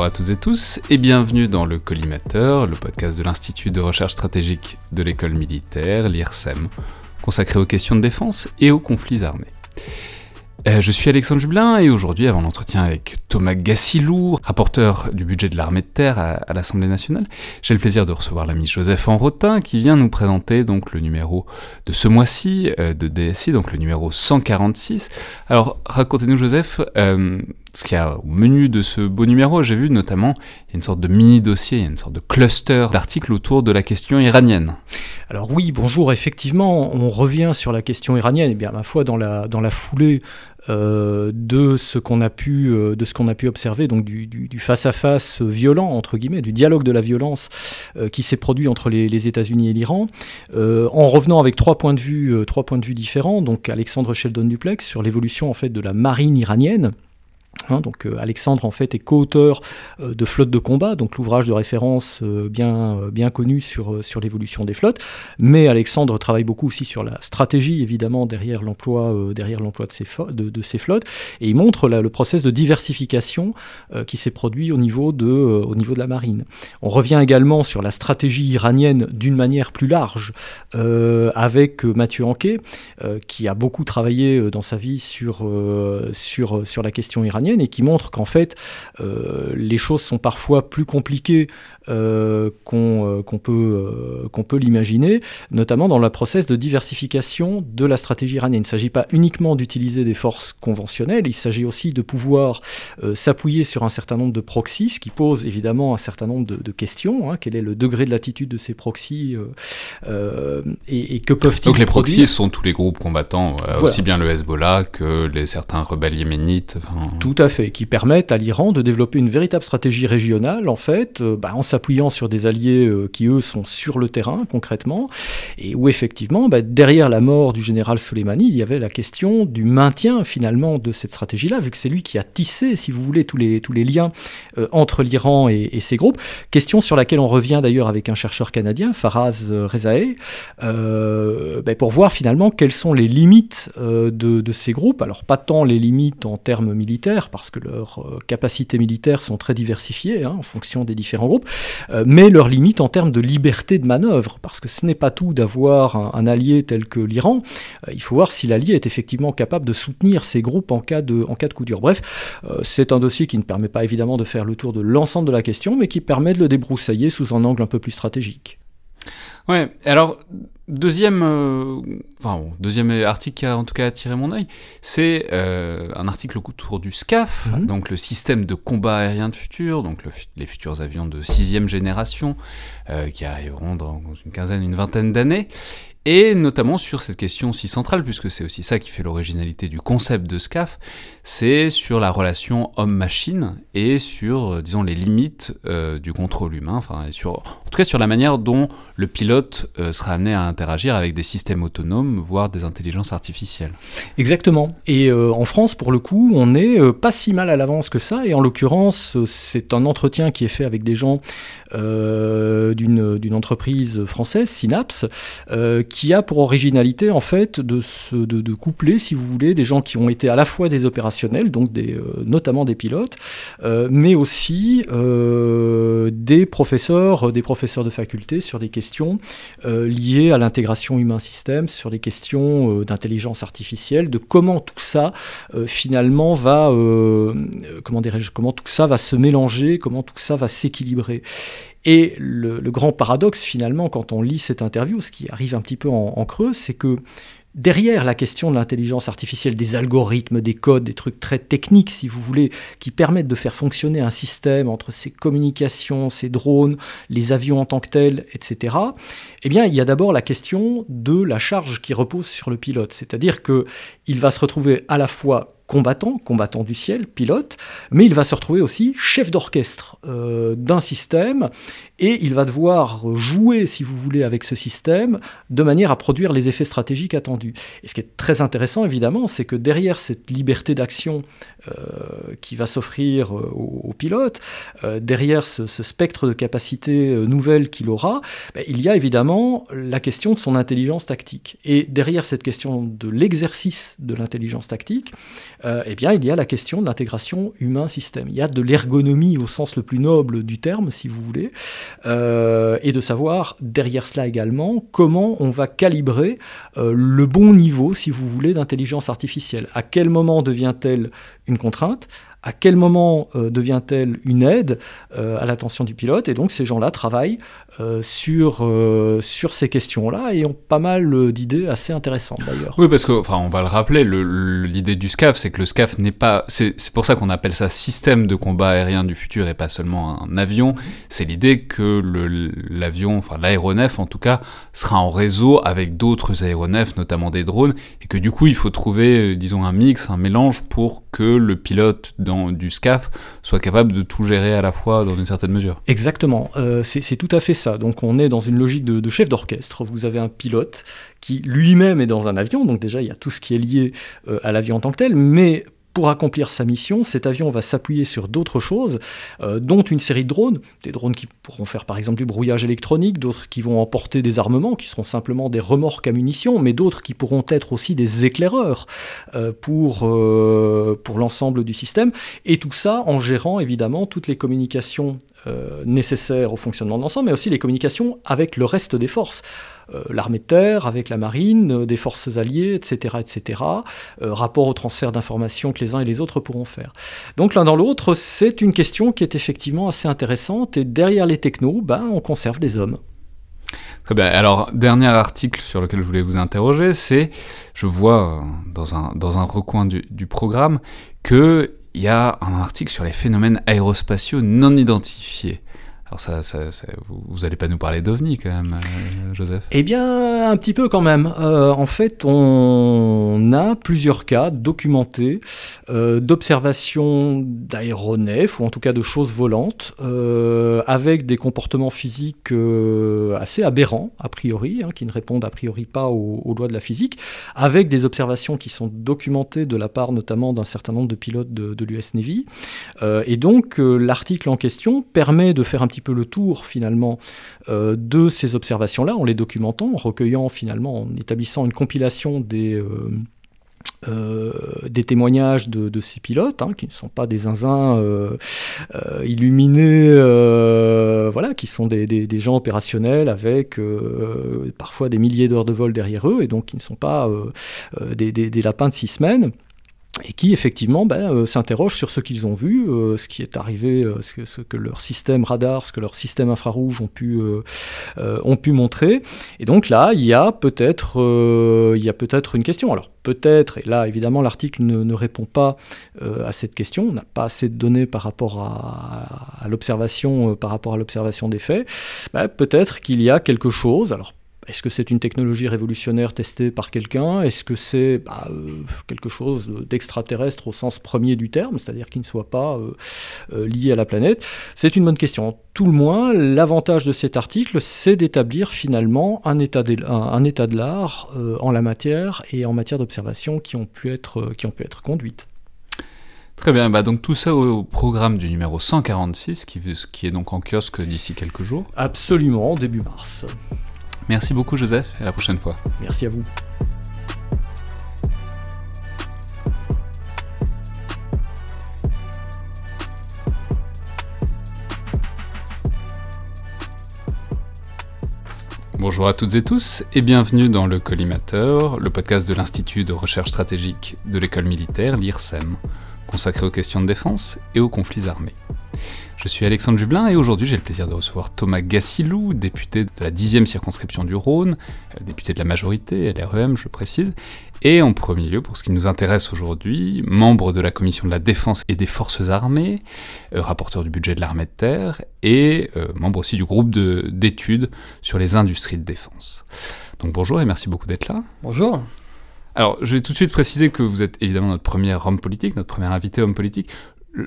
Bonjour à toutes et tous et bienvenue dans le Collimateur, le podcast de l'Institut de recherche stratégique de l'école militaire, l'IRSEM, consacré aux questions de défense et aux conflits armés. Euh, je suis Alexandre Jublin et aujourd'hui, avant l'entretien avec Thomas Gassilou, rapporteur du budget de l'armée de terre à, l'Assemblée nationale, j'ai le plaisir de recevoir l'ami Joseph Enrotin qui vient nous présenter donc le numéro de ce mois-ci euh, de DSI, donc le numéro 146. Alors racontez-nous Joseph, euh, ce qu'il y a au menu de ce beau numéro, j'ai vu notamment une sorte de mini-dossier, une sorte de cluster d'articles autour de la question iranienne. Alors oui, bonjour, effectivement, on revient sur la question iranienne, et bien ma foi dans la, dans la foulée euh, de ce qu'on a pu euh, a pu observer donc du, face à face violent entre guillemets du dialogue de la violence euh, qui s'est produit entre les, États-Unis et l'Iran en revenant avec trois points de vue trois points de vue différents donc Alexandre Sheldon Duplex sur l'évolution en fait de la marine iranienne Hein, donc euh, Alexandre en fait est co-auteur euh, de Flotte de combat, donc l'ouvrage de référence euh, bien, bien connu sur, sur l'évolution des flottes. Mais Alexandre travaille beaucoup aussi sur la stratégie évidemment derrière l'emploi derrière l'emploi de, ces de, ces flottes et il montre le process de diversification qui s'est produit au niveau, de, au niveau de la marine. On revient également sur la stratégie iranienne d'une manière plus large avec Mathieu Anquet qui a beaucoup travaillé dans sa vie sur, sur, sur la question iranienne et qui montre qu'en fait, euh, les choses sont parfois plus compliquées euh, euh, qu'on peut, l'imaginer, notamment dans le process de diversification de la stratégie iranienne. Il ne s'agit pas uniquement d'utiliser des forces conventionnelles, il s'agit aussi de pouvoir s'appuyer sur un certain nombre de proxys, ce qui pose évidemment un certain nombre de, questions. Hein. quel est le degré de latitude de ces proxys et, que peuvent-ils Donc les proxys sont tous les groupes combattants, aussi bien le Hezbollah que les certains rebelles yéménites. Tout à fait, qui permettent à l'Iran de développer une véritable stratégie régionale, en fait, euh, bah, en s'appuyant sur des alliés euh, qui, eux, sont sur le terrain, concrètement, et où, effectivement, bah, derrière la mort du général Soleimani, il y avait la question du maintien, finalement, de cette stratégie-là, vu que c'est lui qui a tissé, si vous voulez, tous les, tous les liens euh, entre l'Iran et, et, ses groupes. Question sur laquelle on revient d'ailleurs avec un chercheur canadien, Faraz Rezae, bah, pour voir, finalement, quelles sont les limites de ces groupes. Alors, pas tant les limites en termes militaires, parce que leurs euh, capacités militaires sont très diversifiées hein, en fonction des différents groupes, euh, mais leurs limites en termes de liberté de manœuvre, parce que ce n'est pas tout d'avoir un, allié tel que l'Iran, euh, il faut voir si l'allié est effectivement capable de soutenir ces groupes en cas de, en cas de coup dur. Bref, c'est un dossier qui ne permet pas évidemment de faire le tour de l'ensemble de la question, mais qui permet de le débroussailler sous un angle un peu plus stratégique. Ouais, alors Deuxième, euh, enfin, deuxième article qui a en tout cas attiré mon œil, c'est euh, un article autour du SCAF, mhm. donc le système de combat aérien de futur, donc les futurs avions de sixième génération euh, qui arriveront dans une quinzaine, une vingtaine d'années, et notamment sur cette question aussi centrale, puisque c'est aussi ça qui fait l'originalité du concept de SCAF, c'est sur la relation homme-machine et sur, disons, les limites du contrôle humain, enfin, sur, en tout cas sur la manière dont le pilote euh, sera amené à interagir avec des systèmes autonomes, voire des intelligences artificielles. Exactement. Et en France, pour le coup, on n'est pas si mal à l'avance que ça, et en l'occurrence, c'est un entretien qui est fait avec des gens d'une entreprise française, Synapse, qui a pour originalité en fait de, de, coupler, si vous voulez, des gens qui ont été à la fois des opérationnels, donc des, euh, notamment des pilotes, euh, mais aussi euh, des professeurs, des professeurs de faculté sur des questions liées à l'intégration humain-système, sur des questions d'intelligence artificielle, de comment tout ça finalement va, comment dirais-je, comment tout ça va se mélanger, comment tout ça va s'équilibrer. Et le, grand paradoxe finalement quand on lit cette interview, ce qui arrive un petit peu en, creux, c'est que derrière la question de l'intelligence artificielle, des algorithmes, des codes, des trucs très techniques, si vous voulez, qui permettent de faire fonctionner un système entre ces communications, ces drones, les avions en tant que tels, etc., eh bien, il y a d'abord la question de la charge qui repose sur le pilote. C'est-à-dire qu'il va se retrouver à la fois combattant, combattant du ciel, pilote, mais il va se retrouver aussi chef d'orchestre euh, d'un système et il va devoir jouer, si vous voulez, avec ce système de manière à produire les effets stratégiques attendus. Et ce qui est très intéressant, évidemment, c'est que derrière cette liberté d'action euh, qui va s'offrir euh, au, pilote, derrière ce, spectre de capacités nouvelles qu'il aura, ben, il y a évidemment la question de son intelligence tactique. Et derrière cette question de l'exercice de l'intelligence tactique, eh bien, il y a la question de l'intégration humain-système. Il y a de l'ergonomie au sens le plus noble du terme, si vous voulez, et de savoir derrière cela également comment on va calibrer le bon niveau, si vous voulez, d'intelligence artificielle. À quel moment devient-elle une contrainte? À quel moment euh, devient-elle une aide euh, à l'attention du pilote? Et donc ces gens-là travaillent euh, sur, euh, sur ces questions-là et ont pas mal d'idées assez intéressantes d'ailleurs. Oui, parce que, enfin, on va le rappeler, l'idée du SCAF, c'est que le SCAF n'est pas. C'est pour ça qu'on appelle ça système de combat aérien du futur et pas seulement un avion. C'est l'idée que l'avion, enfin l'aéronef en tout cas, sera en réseau avec d'autres aéronefs, notamment des drones, et que du coup, il faut trouver, euh, disons, un mix, un mélange pour que le pilote dans, du SCAF soit capable de tout gérer à la fois dans une certaine mesure. Exactement, c'est tout à fait ça. Donc on est dans une logique de, chef d'orchestre. Vous avez un pilote qui lui-même est dans un avion, donc déjà il y a tout ce qui est lié euh, à l'avion en tant que tel, mais pour accomplir sa mission, cet avion va s'appuyer sur d'autres choses, euh, dont une série de drones, des drones qui pourront faire par exemple du brouillage électronique, d'autres qui vont emporter des armements, qui seront simplement des remorques à munitions, mais d'autres qui pourront être aussi des éclaireurs euh, pour, pour l'ensemble du système, et tout ça en gérant évidemment toutes les communications euh, nécessaires au fonctionnement de l'ensemble, mais aussi les communications avec le reste des forces. Euh, l'armée de terre, avec la marine, euh, des forces alliées, etc. etc. rapport au transfert d'informations que les uns et les autres pourront faire. Donc l'un dans l'autre, c'est une question qui est effectivement assez intéressante, et derrière les technos, ben, on conserve des hommes. Très bien. Alors, dernier article sur lequel je voulais vous interroger, c'est, je vois dans un, dans un recoin du, du programme que il y a un article sur les phénomènes aérospatiaux non identifiés. Alors vous n'allez pas nous parler d'OVNI quand même, euh, Joseph Eh bien, un petit peu quand même. Euh, en fait, on a plusieurs cas documentés euh, d'observation d'aéronefs, ou en tout cas de choses volantes, avec des comportements physiques assez aberrants, a priori, hein, qui ne répondent a priori pas aux, lois de la physique, avec des observations qui sont documentées de la part notamment d'un certain nombre de pilotes de, de l'US Navy. et donc, l'article en question permet de faire un petit peu le tour finalement euh, de ces observations-là, en les documentant, en recueillant finalement, en établissant une compilation des... Euh, euh, des témoignages de, ces pilotes, hein, qui ne sont pas des zinzins illuminés, voilà, qui sont des, des, gens opérationnels avec parfois des milliers d'heures de vol derrière eux, et donc qui ne sont pas des, des, lapins de six semaines et qui effectivement ben, euh, s'interrogent sur ce qu'ils ont vu, euh, ce qui est arrivé, euh, ce, que, leur système radar, ce que leur système infrarouge ont pu, ont pu montrer. Et donc là, il y a peut-être une question. Alors peut-être, et là évidemment l'article ne, répond pas à cette question, on n'a pas assez de données par rapport à, l'observation, par rapport à l'observation des faits, ben, peut-être qu'il y a quelque chose, alors est-ce que c'est une technologie révolutionnaire testée par quelqu'un? Est-ce que c'est bah, euh, quelque chose d'extraterrestre au sens premier du terme, c'est-à-dire qui ne soit pas euh, euh, lié à la planète? C'est une bonne question. Tout le moins, l'avantage de cet article, c'est d'établir finalement un état de, un, état de l'art en la matière et en matière d'observation qui, ont pu être, qui ont pu être conduites. Très bien, bah donc tout ça au, programme du numéro 146, qui, qui est donc en kiosque d'ici quelques jours. Absolument, début mars. Merci beaucoup Joseph et à la prochaine fois. Merci à vous. Bonjour à toutes et tous et bienvenue dans le Collimateur, le podcast de l'Institut de recherche stratégique de l'école militaire, l'IRSEM, consacré aux questions de défense et aux conflits armés. Je suis Alexandre Jublin et aujourd'hui j'ai le plaisir de recevoir Thomas Gassilou, député de la 10e circonscription du Rhône, euh, député de la majorité, LREM je précise, et en premier lieu, pour ce qui nous intéresse aujourd'hui, membre de la commission de la défense et des forces armées, euh, rapporteur du budget de l'armée de terre, et euh, membre aussi du groupe d'études sur les industries de défense. Donc bonjour et merci beaucoup d'être là. Bonjour. Alors, je vais tout de suite préciser que vous êtes évidemment notre premier homme politique, notre premier invité homme politique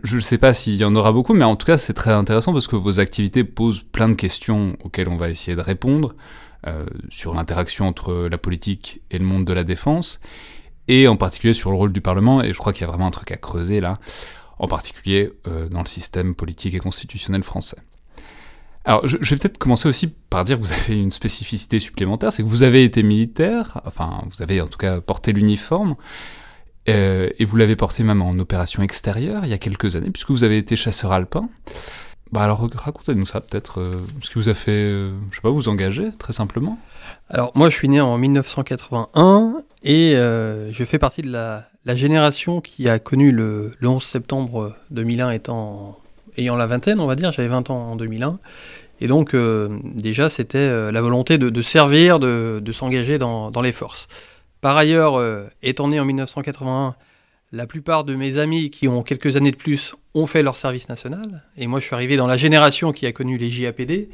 je ne sais pas s'il y en aura beaucoup, mais en tout cas, c'est très intéressant parce que vos activités posent plein de questions auxquelles on va essayer de répondre euh, sur l'interaction entre la politique et le monde de la défense, et en particulier sur le rôle du Parlement, et je crois qu'il y a vraiment un truc à creuser là, en particulier euh, dans le système politique et constitutionnel français. Alors, je, je vais peut-être commencer aussi par dire que vous avez une spécificité supplémentaire, c'est que vous avez été militaire, enfin, vous avez en tout cas porté l'uniforme, Euh, et vous l'avez porté même en opération extérieure il y a quelques années, puisque vous avez été chasseur alpin. Bah alors racontez-nous ça peut-être, euh, ce qui vous a fait, euh, je sais pas, vous engager très simplement. Alors moi je suis né en 1981 et je fais partie de la, génération qui a connu le, 11 septembre 2001 étant ayant la vingtaine on va dire, j'avais 20 ans en 2001 et donc déjà c'était la volonté de, servir, de, s'engager dans, les forces. Par ailleurs, euh, étant né en 1981, la plupart de mes amis qui ont quelques années de plus ont fait leur service national. Et moi, je suis arrivé dans la génération qui a connu les JAPD.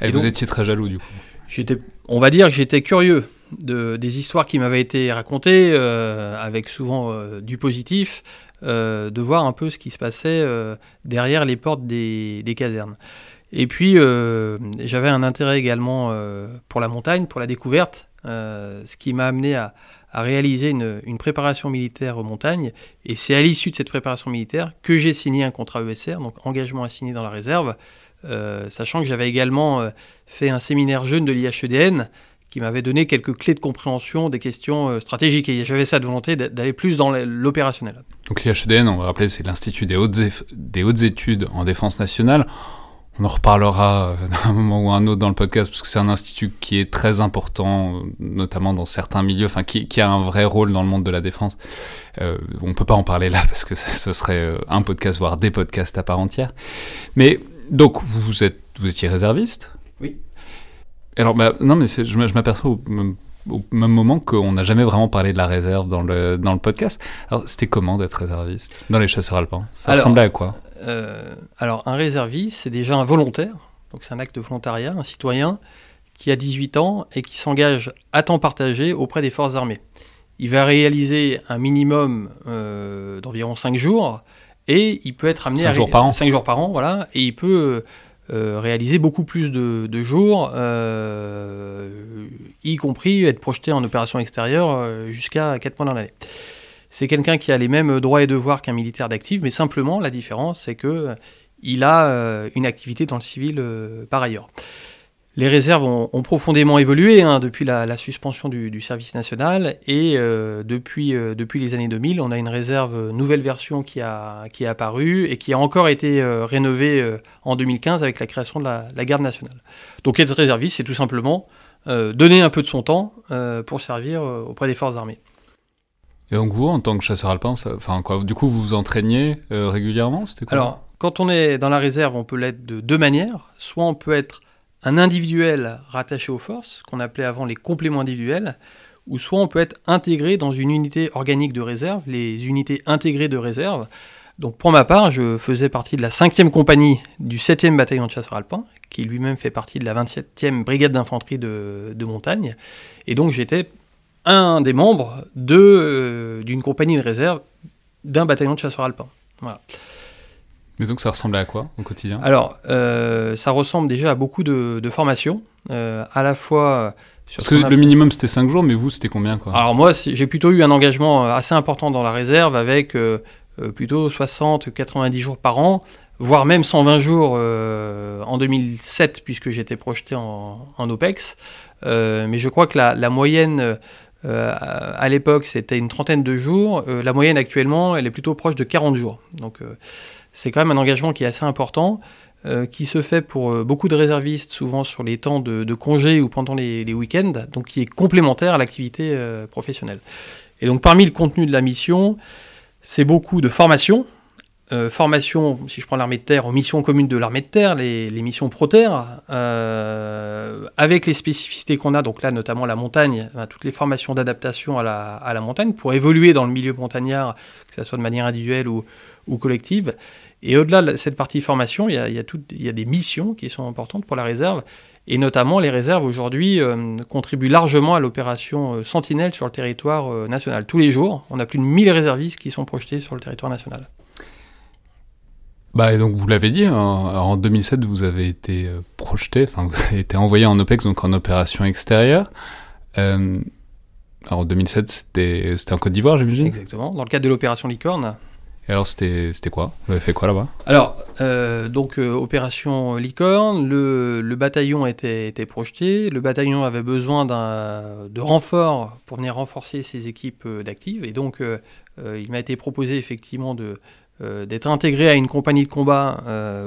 Et, vous étiez très jaloux, du coup j'étais, On va dire que j'étais curieux de, des histoires qui m'avaient été racontées, euh, avec souvent euh, du positif, de voir un peu ce qui se passait derrière les portes des, des casernes. Et puis, j'avais un intérêt également pour la montagne, pour la découverte. Euh, ce qui m'a amené à, réaliser une, préparation militaire aux montagnes. Et c'est à l'issue de cette préparation militaire que j'ai signé un contrat ESR, donc engagement assigné dans la réserve, euh, sachant que j'avais également euh, fait un séminaire jeune de l'IHEDN qui m'avait donné quelques clés de compréhension des questions stratégiques. Et j'avais cette volonté d'aller plus dans l'opérationnel. Donc l'IHEDN, on va rappeler, c'est l'Institut des des hautes études en défense nationale on en reparlera euh, d'un moment ou un autre dans le podcast parce que c'est un institut qui est très important, notamment dans certains milieux, enfin qui, a un vrai rôle dans le monde de la défense. Euh, on peut pas en parler là parce que ce serait euh, un podcast voire des podcasts à part entière. Mais donc vous êtes vous étiez réserviste? Oui. Alors bah, non mais je m'aperçois au, au, même moment qu'on n'a jamais vraiment parlé de la réserve dans le dans le podcast. Alors c'était comment d'être réserviste? Dans les chasseurs alpins? Ça ressemblait à quoi? Euh, alors, un réserviste, c'est déjà un volontaire, donc c'est un acte de volontariat, un citoyen qui a 18 ans et qui s'engage à temps partagé auprès des forces armées. Il va réaliser un minimum euh, d'environ 5 jours et il peut être amené 5 à jours par an. 5 jours par an, voilà, et il peut euh, réaliser beaucoup plus de, jours, y compris être projeté en opération extérieure jusqu'à 4 mois dans l'année. C'est quelqu'un qui a les mêmes droits et devoirs qu'un militaire d'actif, mais simplement la différence, c'est que euh, il a euh, une activité dans le civil euh, par ailleurs. Les réserves ont, profondément évolué hein, depuis la, suspension du, service national et depuis, les années 2000, on a une réserve nouvelle version qui a, qui est apparue et qui a encore été rénovée en 2015 avec la création de la garde nationale. Donc être réserviste, c'est tout simplement donner un peu de son temps pour servir auprès des forces armées. Et donc vous, en tant que chasseur alpin, enfin quoi, du coup vous vous entraîniez euh, régulièrement C'était quoi Alors, quand on est dans la réserve, on peut l'être de deux manières. Soit on peut être un individuel rattaché aux forces, qu'on appelait avant les compléments individuels, ou soit on peut être intégré dans une unité organique de réserve, les unités intégrées de réserve. Donc pour ma part, je faisais partie de la 5e compagnie du 7e bataillon de chasseurs alpins, qui lui-même fait partie de la 27e brigade d'infanterie de, de montagne. Et donc j'étais un des membres de, euh, d'une compagnie de réserve d'un bataillon de chasseurs alpins. Voilà. Mais donc ça ressemblait à quoi au quotidien? Alors, euh, ça ressemble déjà à beaucoup de, formations, euh, à la fois... Parce que le minimum c'était 5 jours, mais vous c'était combien quoi? Alors moi j'ai plutôt eu un engagement assez important dans la réserve avec plutôt 60-90 jours par an, voire même 120 jours en 2007 puisque j'étais projeté en, OPEX. mais je crois que la, la moyenne euh, à l'époque, c'était une trentaine de jours. Euh, la moyenne actuellement, elle est plutôt proche de 40 jours. Donc, euh, c'est quand même un engagement qui est assez important, qui se fait pour beaucoup de réservistes, souvent sur les temps de, de congé ou pendant les, les week-ends, donc qui est complémentaire à l'activité professionnelle. Et donc, parmi le contenu de la mission, c'est beaucoup de formation, euh, formation, si je prends l'armée de terre, aux missions communes de l'armée de terre, les, missions pro-terre, euh, avec les spécificités qu'on a, donc là notamment la montagne, toutes les formations d'adaptation à la, montagne pour évoluer dans le milieu montagnard, que ce soit de manière individuelle ou, collective. Et au-delà de cette partie formation, il y, a, des missions qui sont importantes pour la réserve, et notamment les réserves aujourd'hui euh, contribuent largement à l'opération Sentinelle sur le territoire national. Tous les jours, on a plus de 1000 réservistes qui sont projetés sur le territoire national. Bah, donc vous l'avez dit, en, 2007, vous avez été euh, projeté, enfin, vous avez été envoyé en OPEX, donc en opération extérieure. Euh, alors, en 2007, c'était en Côte d'Ivoire, j'imagine? Exactement, dans le cadre de l'opération Licorne. Et alors, c'était quoi? Vous avez fait quoi là-bas? Alors, euh, donc, opération Licorne, le, le, bataillon était, était projeté. Le bataillon avait besoin de renforts pour venir renforcer ses équipes d'actifs. Et donc, il m'a été proposé effectivement d'être intégré à une compagnie de combat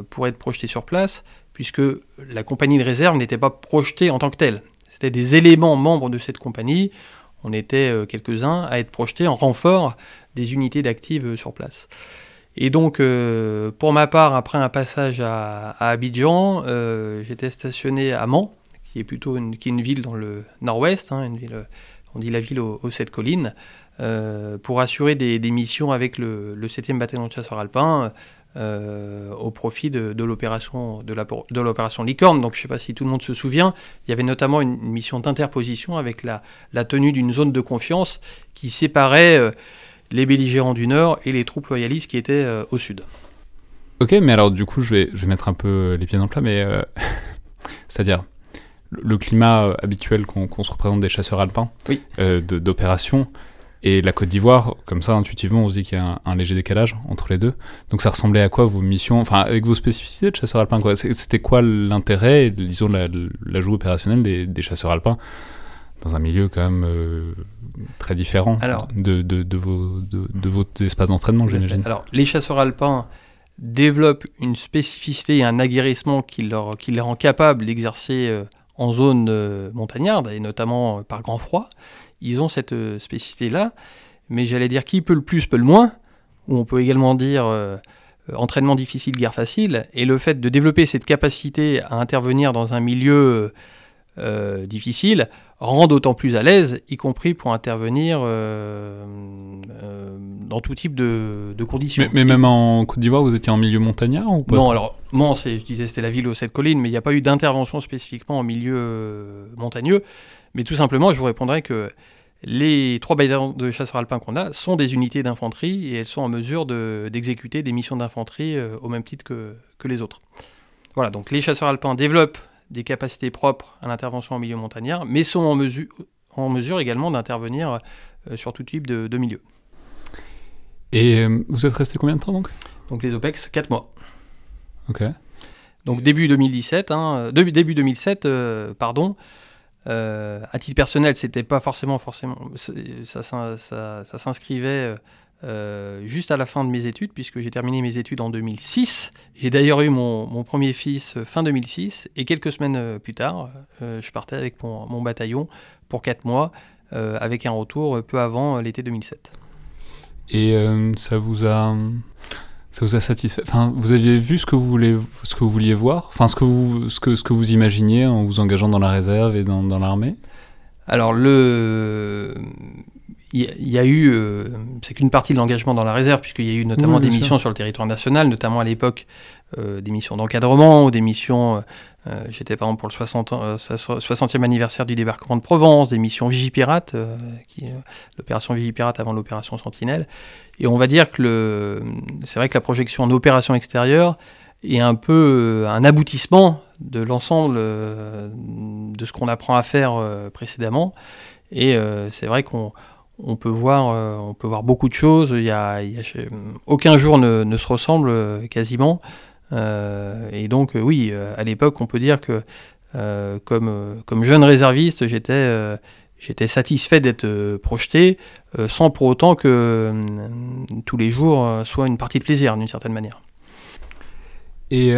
pour être projeté sur place, puisque la compagnie de réserve n'était pas projetée en tant que telle. C'était des éléments membres de cette compagnie. On était quelques-uns à être projetés en renfort des unités d'actifs sur place. Et donc, euh, pour ma part, après un passage à, Abidjan, euh, j'étais stationné à Mans, qui est plutôt une, qui est une ville dans le nord-ouest, hein, une ville, on dit la ville aux, sept collines, euh, pour assurer des, missions avec le, 7e bataillon de chasseurs alpins au profit de, de l'opération de l'opération Licorne. Donc, je ne sais pas si tout le monde se souvient, il y avait notamment une, mission d'interposition avec la, la tenue d'une zone de confiance qui séparait les belligérants du nord et les troupes loyalistes qui étaient euh, au sud. Ok, mais alors du coup, je vais, je vais mettre un peu les pieds dans le plat, mais euh, c'est-à-dire le climat euh, habituel qu'on se représente des chasseurs alpins oui. d'opération et la Côte d'Ivoire, comme ça intuitivement on se dit qu'il y a un, léger décalage entre les deux. Donc ça ressemblait à quoi vos missions, enfin avec vos spécificités de chasseurs alpins quoi C'était quoi l'intérêt, disons l'ajout opérationnel des, des, chasseurs alpins dans un milieu quand même euh, très différent de, de, de, vos, de, vos espaces d'entraînement, j'imagine. Alors, les chasseurs alpins développent une spécificité et un aguerrissement qui, leur, qui les rend capables d'exercer euh, en zone euh, montagnarde, et notamment par grand froid. Ils ont cette spécificité-là, mais j'allais dire qui peut le plus, peut le moins, ou on peut également dire entraînement difficile, guerre facile, et le fait de développer cette capacité à intervenir dans un milieu difficile rend d'autant plus à l'aise, y compris pour intervenir euh, euh, dans tout type de, conditions. Mais, même en Côte d'Ivoire, vous étiez en milieu montagnard ou pas? Non, alors, Mans, je disais c'était la ville aux sept collines, mais il n'y a pas eu d'intervention spécifiquement en milieu euh, montagneux. Mais tout simplement, je vous répondrai que les trois bataillons de chasseurs alpins qu'on a sont des unités d'infanterie et elles sont en mesure d'exécuter des missions d'infanterie au même titre que, que les autres. Voilà, donc les chasseurs alpins développent des capacités propres à l'intervention en milieu montagnard, mais sont en mesure, en mesure également d'intervenir euh, sur tout type de, milieu. Et euh, vous êtes resté combien de temps donc? Donc les OPEX, 4 mois. Ok. Donc début 2017, hein, euh, début 2007, pardon. À titre personnel, c'était pas forcément, forcément, ça, ça, s'inscrivait euh, juste à la fin de mes études, puisque j'ai terminé mes études en 2006. J'ai d'ailleurs eu mon, premier fils euh, fin 2006, et quelques semaines euh, plus tard, je partais avec mon, bataillon pour 4 mois, avec un retour peu avant l'été 2007. Et ça vous a... Ça vous a satisfait? Enfin, vous aviez vu ce que vous, voulez, ce que vous vouliez voir? Enfin, ce que vous, ce que, ce que vous imaginiez en vous engageant dans la réserve et dans, dans l'armée? Alors, le il y, a eu, euh, c'est qu'une partie de l'engagement dans la réserve, puisqu'il y a eu notamment des missions sur le territoire national, notamment à l'époque euh, des missions d'encadrement ou des missions, euh, j'étais par exemple pour le 60, 60e anniversaire du débarquement de Provence, des missions Vigipirate, l'opération Vigipirate avant l'opération Sentinelle. Et on va dire que c'est vrai que la projection en opération extérieure est un peu un aboutissement de l'ensemble de ce qu'on apprend à faire précédemment. Et c'est vrai qu'on on peut voir, euh, beaucoup de choses. Il y a, aucun jour ne, se ressemble euh, quasiment. Euh, et donc, oui, à l'époque, on peut dire que comme, comme jeune réserviste, j'étais j'étais satisfait d'être projeté, sans pour autant que tous les jours soient une partie de plaisir, d'une certaine manière. Et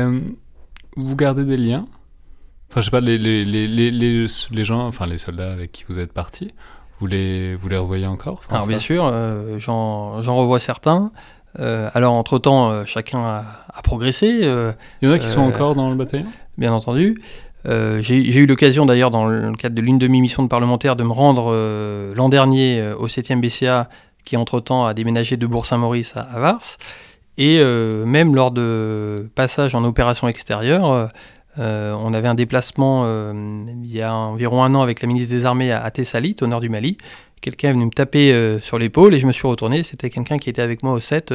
vous gardez des liens? Enfin, je sais pas, les, les, les, les, gens, enfin les soldats avec qui vous êtes partis, vous les, vous les revoyez encore? Alors bien sûr, euh, j'en revois certains. Euh, alors entre-temps, euh, chacun a, progressé. Il y en a qui sont encore dans le bataillon? Bien entendu. J'ai eu l'occasion d'ailleurs dans le cadre de l'une de mes missions de parlementaire de me rendre l'an dernier au 7e BCA qui entre-temps a déménagé de Bourg-Saint-Maurice à, à, Vars. Et même lors de passage en opération extérieure, euh, on avait un déplacement euh, il y a environ un an avec la ministre des Armées à, Thessalie, au nord du Mali. Quelqu'un est venu me taper euh, sur l'épaule et je me suis retourné. C'était quelqu'un qui était avec moi au 7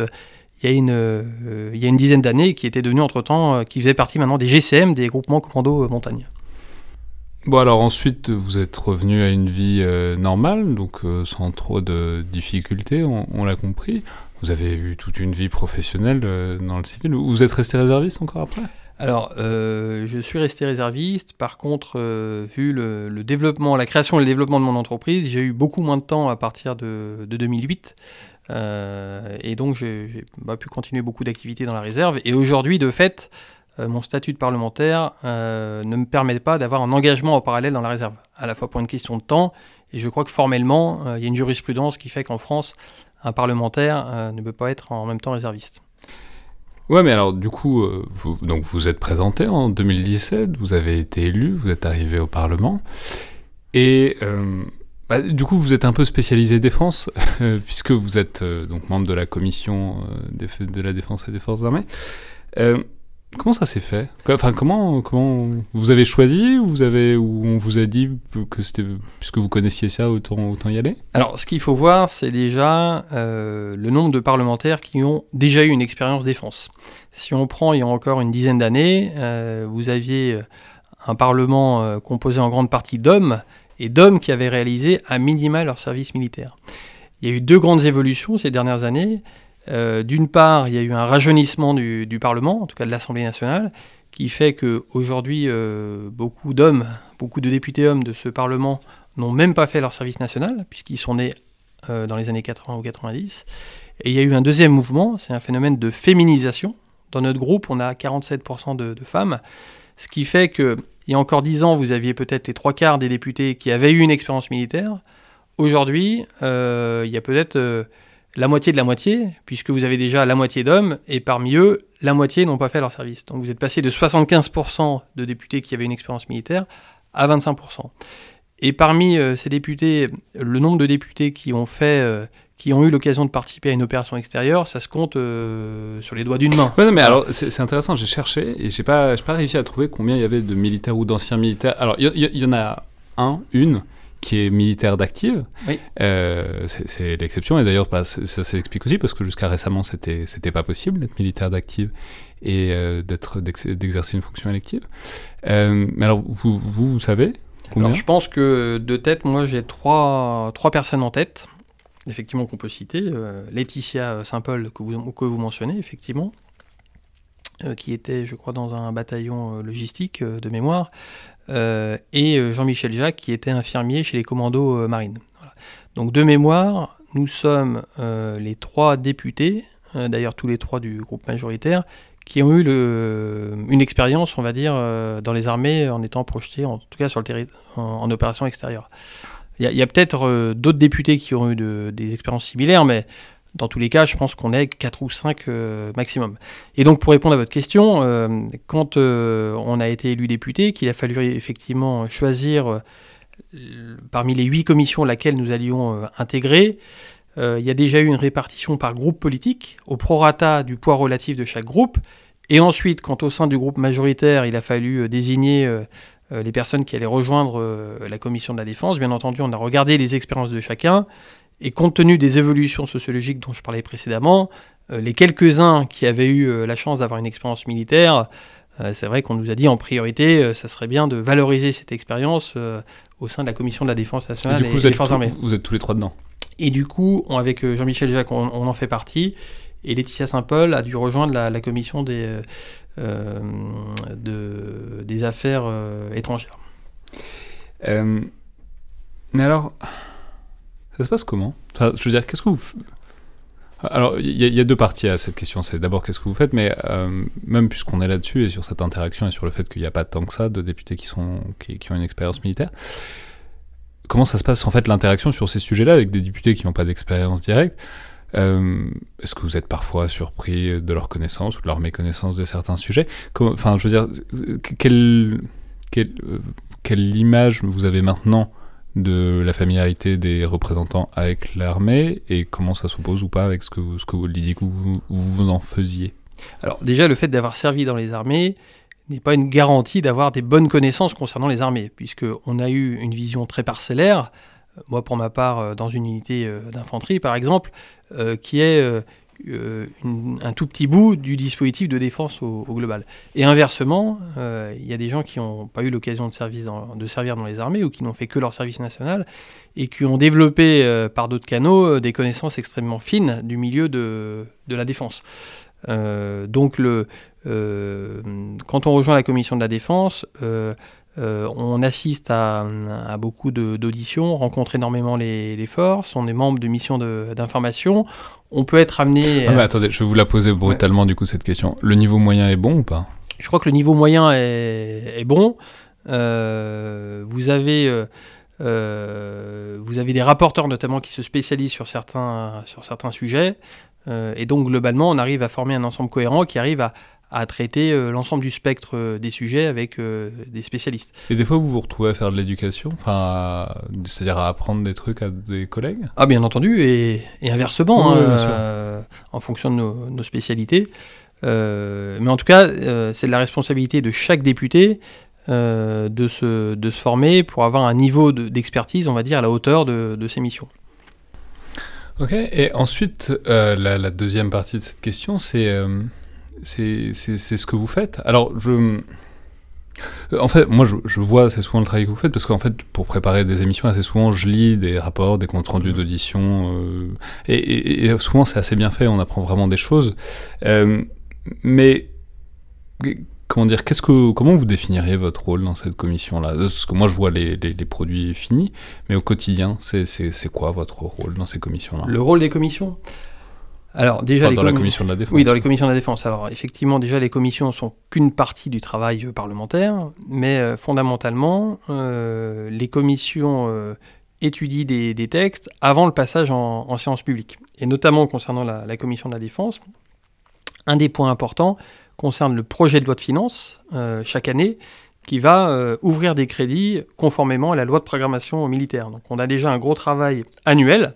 il y a une, dizaine d'années qui était devenu entre-temps, qui faisait partie maintenant des GCM, des groupements commando montagne. Bon alors ensuite vous êtes revenu à une vie normale, donc sans trop de difficultés, on, l'a compris. Vous avez eu toute une vie professionnelle dans le civil. Vous êtes resté réserviste encore après? Alors, euh, je suis resté réserviste. Par contre, euh, vu le, développement, la création et le développement de mon entreprise, j'ai eu beaucoup moins de temps à partir de, 2008. et donc j'ai bah, pu continuer beaucoup d'activités dans la réserve. Et aujourd'hui, de fait, mon statut de parlementaire ne me permet pas d'avoir un engagement en parallèle dans la réserve, à la fois pour une question de temps, et je crois que formellement, il y a une jurisprudence qui fait qu'en France, un parlementaire ne peut pas être en même temps réserviste. Ouais, mais alors du coup, euh, vous, donc vous êtes présenté en 2017, vous avez été élu, vous êtes arrivé au Parlement, et euh, bah, du coup vous êtes un peu spécialisé défense, puisque vous êtes euh, donc membre de la commission de la défense et des forces armées. Comment ça s'est fait Enfin, comment, comment vous avez choisi ou vous avez ou on vous a dit que c'était puisque vous connaissiez ça autant autant y aller? Alors, ce qu'il faut voir, c'est déjà euh, le nombre de parlementaires qui ont déjà eu une expérience défense. Si on prend il y a encore une dizaine d'années, euh, vous aviez euh, un parlement composé en grande partie d'hommes et d'hommes qui avaient réalisé à minima leur service militaire. Il y a eu deux grandes évolutions ces dernières années. Euh, d'une part, il y a eu un rajeunissement du, Parlement, en tout cas de l'Assemblée nationale, qui fait qu'aujourd'hui, euh, beaucoup d'hommes, beaucoup de députés hommes de ce Parlement n'ont même pas fait leur service national, puisqu'ils sont nés euh, dans les années 80 ou 90. Et il y a eu un deuxième mouvement, c'est un phénomène de féminisation. Dans notre groupe, on a 47% de, femmes, ce qui fait que, il y a encore 10 ans, vous aviez peut-être les trois quarts des députés qui avaient eu une expérience militaire. Aujourd'hui, il y a peut-être la moitié de la moitié, puisque vous avez déjà la moitié d'hommes, et parmi eux, la moitié n'ont pas fait leur service. Donc vous êtes passé de 75% de députés qui avaient une expérience militaire à 25%. Et parmi euh, ces députés, le nombre de députés qui ont fait, euh, qui ont eu l'occasion de participer à une opération extérieure, ça se compte euh, sur les doigts d'une main. Ouais, mais alors c'est intéressant. J'ai cherché et j'ai pas, pas réussi à trouver combien il y avait de militaires ou d'anciens militaires. Alors il y, en a un, une qui est militaire d'active. Euh, c'est l'exception, et d'ailleurs ça, s'explique aussi parce que jusqu'à récemment c'était c'était pas possible d'être militaire d'active et euh, d'être d'exercer une fonction élective. Euh, mais alors vous, vous, savez alors, Je pense que de tête, moi j'ai trois, trois personnes en tête, effectivement qu'on peut citer. Laetitia Saint-Paul que vous, que vous mentionnez, effectivement. qui était, je crois, dans un bataillon logistique de mémoire. Euh, et euh, Jean-Michel Jacques qui était infirmier chez les commandos euh, marines. Donc de mémoire, nous sommes les trois députés, d'ailleurs tous les trois du groupe majoritaire, qui ont eu une expérience, on va dire, dans les armées en étant projetés, en tout cas sur le territoire, en, opération extérieure. Il y a, peut-être d'autres députés qui ont eu des expériences similaires, mais dans tous les cas, je pense qu'on est 4 ou 5 euh, maximum. Et donc, pour répondre à votre question, euh, quand euh, on a été élu député, qu'il a fallu effectivement choisir parmi les 8 commissions laquelle nous allions intégrer, il y a déjà eu une répartition par groupe politique, au prorata du poids relatif de chaque groupe. Et ensuite, quand au sein du groupe majoritaire, il a fallu désigner les personnes qui allaient rejoindre la commission de la défense, bien entendu, on a regardé les expériences de chacun. Et compte tenu des évolutions sociologiques dont je parlais précédemment, euh, les quelques-uns qui avaient eu euh, la chance d'avoir une expérience militaire, euh, c'est vrai qu'on nous a dit en priorité, ça serait bien de valoriser cette expérience au sein de la commission de la défense nationale et, des forces armées. Vous êtes tous les trois dedans. Et du coup, avec Jean-Michel Jacques, on, en fait partie. Et Laetitia Saint-Paul a dû rejoindre la, commission des, de, des affaires étrangères. mais alors, ça se passe comment? Je veux dire, qu'est-ce que vous... Alors, il y, a deux parties à cette question. C'est d'abord qu'est-ce que vous faites, mais euh, même puisqu'on est là-dessus et sur cette interaction et sur le fait qu'il n'y a pas tant que ça de députés qui, sont, qui, ont une expérience militaire, comment ça se passe en fait l'interaction sur ces sujets-là avec des députés qui n'ont pas d'expérience directe? Euh, Est-ce que vous êtes parfois surpris de leur connaissance ou de leur méconnaissance de certains sujets? Enfin, je veux dire, quelle, quelle, euh, quelle image vous avez maintenant de la familiarité des représentants avec l'armée et comment ça s'oppose ou pas avec ce que, ce que vous vous, en faisiez? Alors déjà, le fait d'avoir servi dans les armées n'est pas une garantie d'avoir des bonnes connaissances concernant les armées, puisqu'on a eu une vision très parcellaire, moi pour ma part euh, dans une unité euh, d'infanterie par exemple, euh, qui est euh, un tout petit bout du dispositif de défense au, global. Et inversement, euh, il y a des gens qui n'ont pas eu l'occasion de, de, servir dans les armées ou qui n'ont fait que leur service national et qui ont développé euh, par d'autres canaux des connaissances extrêmement fines du milieu de, de la défense. donc le, quand on rejoint la commission de la défense, on assiste à, beaucoup d'auditions, rencontre énormément les, forces, on est membre de missions d'information. On peut être amené. Ah, attendez, je vais vous la poser brutalement du coup cette question. Le niveau moyen est bon ou pas? Je crois que le niveau moyen est, bon. vous avez euh, vous avez des rapporteurs notamment qui se spécialisent sur certains, sur certains sujets. Euh, et donc globalement, on arrive à former un ensemble cohérent qui arrive à, à traiter euh, l'ensemble du spectre des sujets avec des spécialistes. Et des fois, vous vous retrouvez à faire de l'éducation, enfin, c'est-à-dire à apprendre des trucs à des collègues? Ah, bien entendu, et, et inversement, hein, en fonction de nos, nos spécialités. mais en tout cas, c'est de la responsabilité de chaque député euh, de, se, de se former pour avoir un niveau d'expertise, on va dire, à la hauteur de, de ces missions. Ok, et ensuite, euh, la, deuxième partie de cette question, c'est euh, c'est ce que vous faites. Alors, je... En fait, moi, je, vois assez souvent le travail que vous faites parce qu'en fait, pour préparer des émissions, assez souvent, je lis des rapports, des comptes rendus mmh. d'audition, et, et, souvent, c'est assez bien fait, on apprend vraiment des choses. mais comment dire, qu'est-ce que, comment vous définiriez votre rôle dans cette commission-là? Parce que moi, je vois les, les, produits finis, mais au quotidien, c'est quoi votre rôle dans ces commissions-là? Le rôle des commissions? Alors déjà dans la commission de la défense. Oui, dans les commissions de la défense. Alors effectivement, déjà les commissions sont qu'une partie du travail euh, parlementaire, mais euh, fondamentalement, euh, les commissions étudient des, des, textes avant le passage en, en, séance publique, et notamment concernant la, la commission de la défense. Un des points importants, concerne le projet de loi de finances chaque année qui va ouvrir des crédits conformément à la loi de programmation militaire. Donc on a déjà un gros travail annuel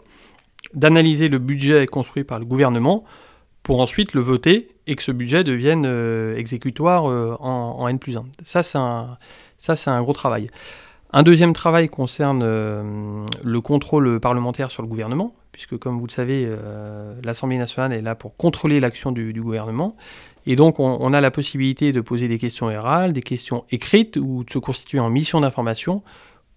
d'analyser le budget construit par le gouvernement pour ensuite le voter et que ce budget devienne euh, exécutoire en, en, N plus 1. Ça, c'est un, gros travail. Un deuxième travail concerne le contrôle parlementaire sur le gouvernement, puisque comme vous le savez, l'Assemblée nationale est là pour contrôler l'action du, gouvernement. Et donc, on, a la possibilité de poser des questions orales, des questions écrites ou de se constituer en mission d'information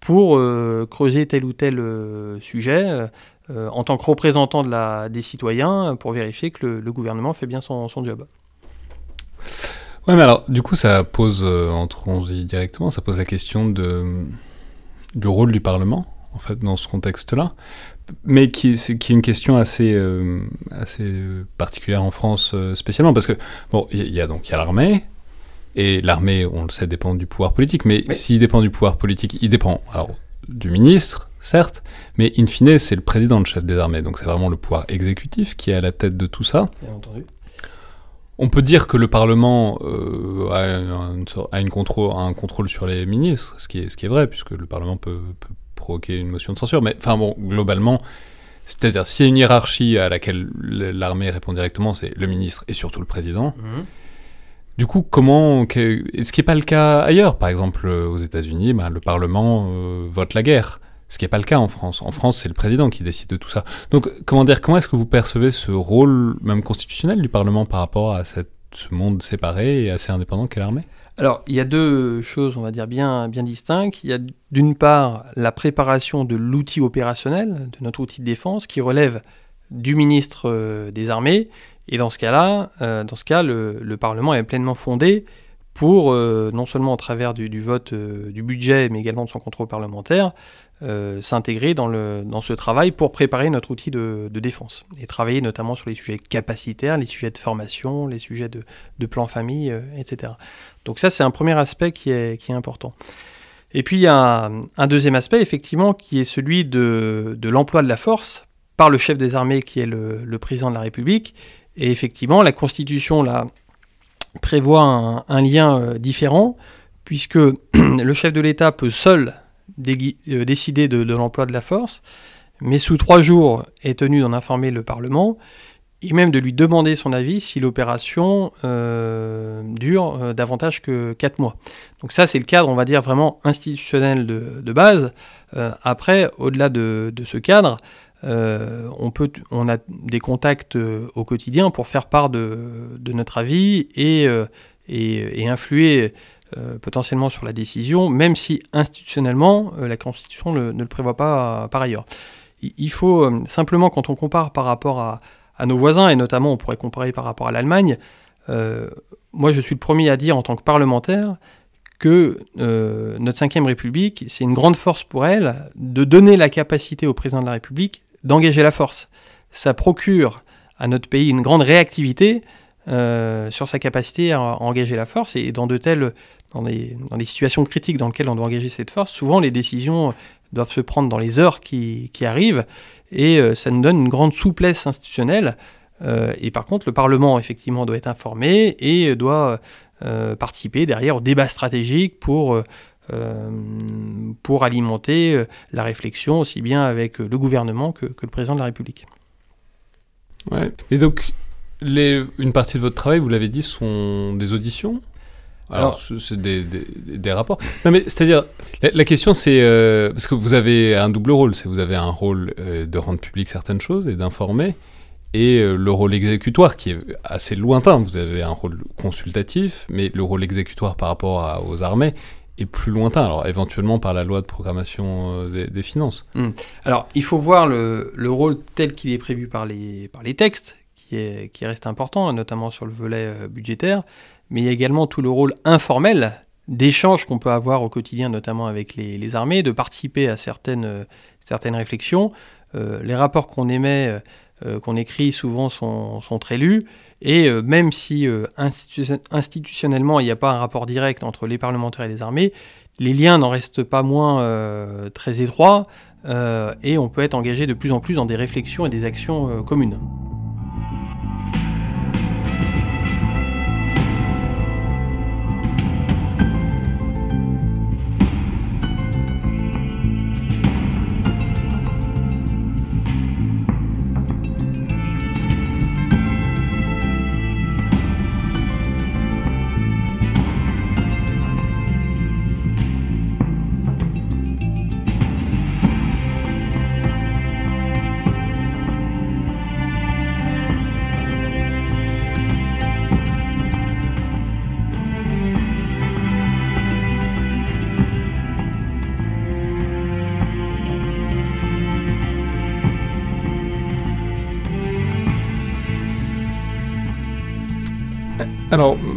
pour euh, creuser tel ou tel euh, sujet euh, en tant que représentant de la, des citoyens pour vérifier que le, gouvernement fait bien son, job. Ouais, mais alors, du coup, ça pose, entrons-y directement, ça pose la question de, du rôle du Parlement, en fait, dans ce contexte-là mais qui, est, qui est une question assez, euh, assez particulière en France euh, spécialement, parce que, bon, il y, a donc y a l'armée, et l'armée, on le sait, dépend du pouvoir politique, mais, s'il dépend du pouvoir politique, il dépend alors du ministre, certes, mais in fine, c'est le président, le chef des armées, donc c'est vraiment le pouvoir exécutif qui est à la tête de tout ça. Bien entendu. On peut dire que le Parlement euh, a, une contrôle, un contrôle sur les ministres, ce qui est, ce qui est vrai, puisque le Parlement peut, peut provoquer une motion de censure. Mais enfin bon, globalement, c'est-à-dire s'il y a une hiérarchie à laquelle l'armée répond directement, c'est le ministre et surtout le président. Mhm. Du coup, comment est-ce qui n'est pas le cas ailleurs? Par exemple, euh, aux États-Unis, ben, le Parlement euh, vote la guerre. Ce qui n'est pas le cas en France. En France, c'est le président qui décide de tout ça. Donc, comment dire Comment est-ce que vous percevez ce rôle même constitutionnel du Parlement par rapport à ce monde séparé et assez indépendant qu'est l'armée? Alors, il y a deux choses, on va dire, bien, distinctes. Il y a d'une part la préparation de l'outil opérationnel, de notre outil de défense, qui relève du ministre euh, des Armées. Et dans ce cas-là, euh, le, Parlement est pleinement fondé pour, euh, non seulement au travers du, vote du budget, mais également de son contrôle parlementaire, s'intégrer dans, dans ce travail pour préparer notre outil de, défense. Et travailler notamment sur les sujets capacitaires, les sujets de formation, les sujets de, de plan famille, etc. Donc ça, c'est un premier aspect qui est, qui est important. Et puis il y a un, deuxième aspect, effectivement, qui est celui de, l'emploi de la force par le chef des armées, qui est le, président de la République. Et effectivement, la Constitution là, prévoit un, lien euh, différent, puisque le chef de l'État peut seul euh, décider de l'emploi de la force, mais sous trois jours est tenu d'en informer le Parlement, et même de lui demander son avis si l'opération euh, dure euh, davantage que 4 mois. Donc ça, c'est le cadre, on va dire, vraiment institutionnel de, base. Euh, après, au-delà de, ce cadre, on, peut, on a des contacts au quotidien pour faire part de, notre avis et, et, influer potentiellement sur la décision, même si institutionnellement, la Constitution ne, le prévoit pas par ailleurs. Il faut simplement, quand on compare par rapport à nos voisins, et notamment on pourrait comparer par rapport à l'Allemagne, euh, moi je suis le premier à dire en tant que parlementaire que euh, notre Ve République, c'est une grande force pour elle de donner la capacité au président de la République d'engager la force. Ça procure à notre pays une grande réactivité euh, sur sa capacité à, engager la force. Et dans de telles, dans des, situations critiques dans lesquelles on doit engager cette force, souvent les décisions doivent se prendre dans les heures qui, arrivent, et euh, ça nous donne une grande souplesse institutionnelle. Euh, et par contre, le Parlement, effectivement, doit être informé et doit participer derrière au débat stratégique pour, pour alimenter la réflexion aussi bien avec le gouvernement que, que le président de la République. Ouais. Et donc, les, une partie de votre travail, vous l'avez dit, sont des auditions alors, c'est des, des, rapports. Non, mais c'est-à-dire, la, question, c'est euh, parce que vous avez un double rôle. C'est vous avez un rôle euh, de rendre public certaines choses et d'informer, et euh, le rôle exécutoire qui est assez lointain. Vous avez un rôle consultatif, mais le rôle exécutoire par rapport aux armées est plus lointain. Alors, éventuellement par la loi de programmation des, finances. Hmm. Alors, il faut voir le, le rôle tel qu'il est prévu par les, par les textes, qui, est, qui reste important, notamment sur le volet budgétaire mais il y a également tout le rôle informel d'échange qu'on peut avoir au quotidien, notamment avec les, armées, de participer à certaines, certaines réflexions. Euh, les rapports qu'on émet, euh, qu'on écrit, souvent sont, très lus. Et euh, même si institutionnellement, il n'y a pas un rapport direct entre les parlementaires et les armées, les liens n'en restent pas moins très étroits et on peut être engagé de plus en plus dans des réflexions et des actions communes.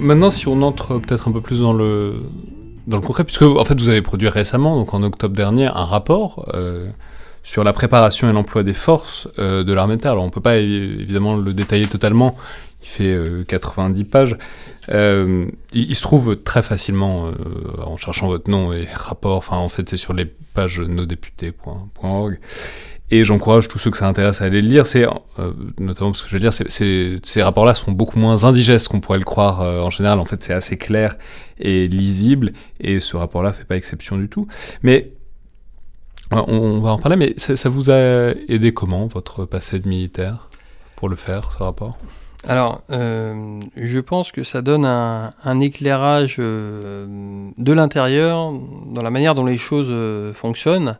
Maintenant, si on entre peut-être un peu plus dans le, dans le concret, puisque en fait vous avez produit récemment, donc en octobre dernier, un rapport euh, sur la préparation et l'emploi des forces euh, de l'armée de terre. Alors on ne peut pas évidemment le détailler totalement, il fait 90 euh, pages. Il, se trouve très facilement en cherchant votre nom et rapport, enfin en fait c'est sur les pages nosdéputés.org. Et j'encourage tous ceux que ça intéresse à aller le lire. C'est euh, notamment parce que je veux dire, ces rapports-là sont beaucoup moins indigestes qu'on pourrait le croire euh, en général. En fait, c'est assez clair et lisible, et ce rapport-là fait pas exception du tout. Mais euh, on, va en parler. Mais ça, vous a aidé comment votre passé de militaire pour le faire, ce rapport? Alors, je pense que ça donne un éclairage de l'intérieur dans la manière dont les choses fonctionnent.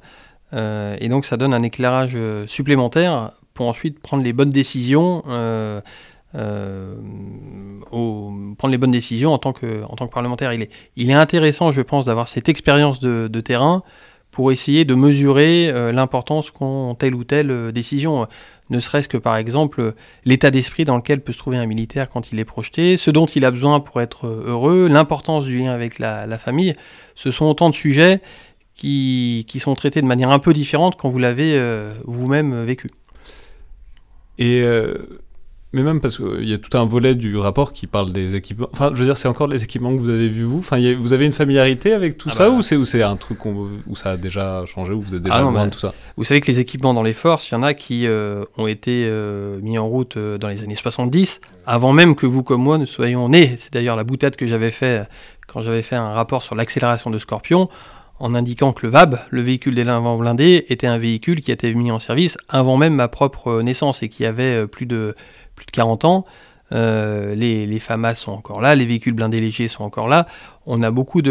Euh, et donc ça donne un éclairage euh, supplémentaire pour ensuite prendre les bonnes décisions. Euh, prendre les bonnes décisions en tant que, en tant que parlementaire. Il est, il est intéressant, je pense, d'avoir cette expérience de, terrain pour essayer de mesurer l'importance qu'ont telle ou telle décision. Ne serait-ce que par exemple l'état d'esprit dans lequel peut se trouver un militaire quand il est projeté, ce dont il a besoin pour être heureux, l'importance du lien avec la famille. Ce sont autant de sujets qui, sont traités de manière un peu différente quand vous l'avez euh, vous-même vécu. Et euh, mais même parce qu'il y a tout un volet du rapport qui parle des équipements. Enfin, je veux dire, c'est encore les équipements que vous avez vus vous? Enfin, vous avez une familiarité avec tout ah ça bah. ou c'est ou c'est un truc où ça a déjà changé ou vous êtes déjà ah loin de tout ça? Vous savez que les équipements dans les forces, il y en a qui euh, ont été mis en route dans les années 70, avant même que vous comme moi ne soyons nés. C'est d'ailleurs la boutade que j'avais fait quand j'avais fait un rapport sur l'accélération de Scorpion en indiquant que le VAB, le véhicule des vents blindés, était un véhicule qui été mis en service avant même ma propre naissance et qui avait euh, plus de, plus de 40 ans. Euh, les, FAMAS sont encore là, les véhicules blindés légers sont encore là. On a beaucoup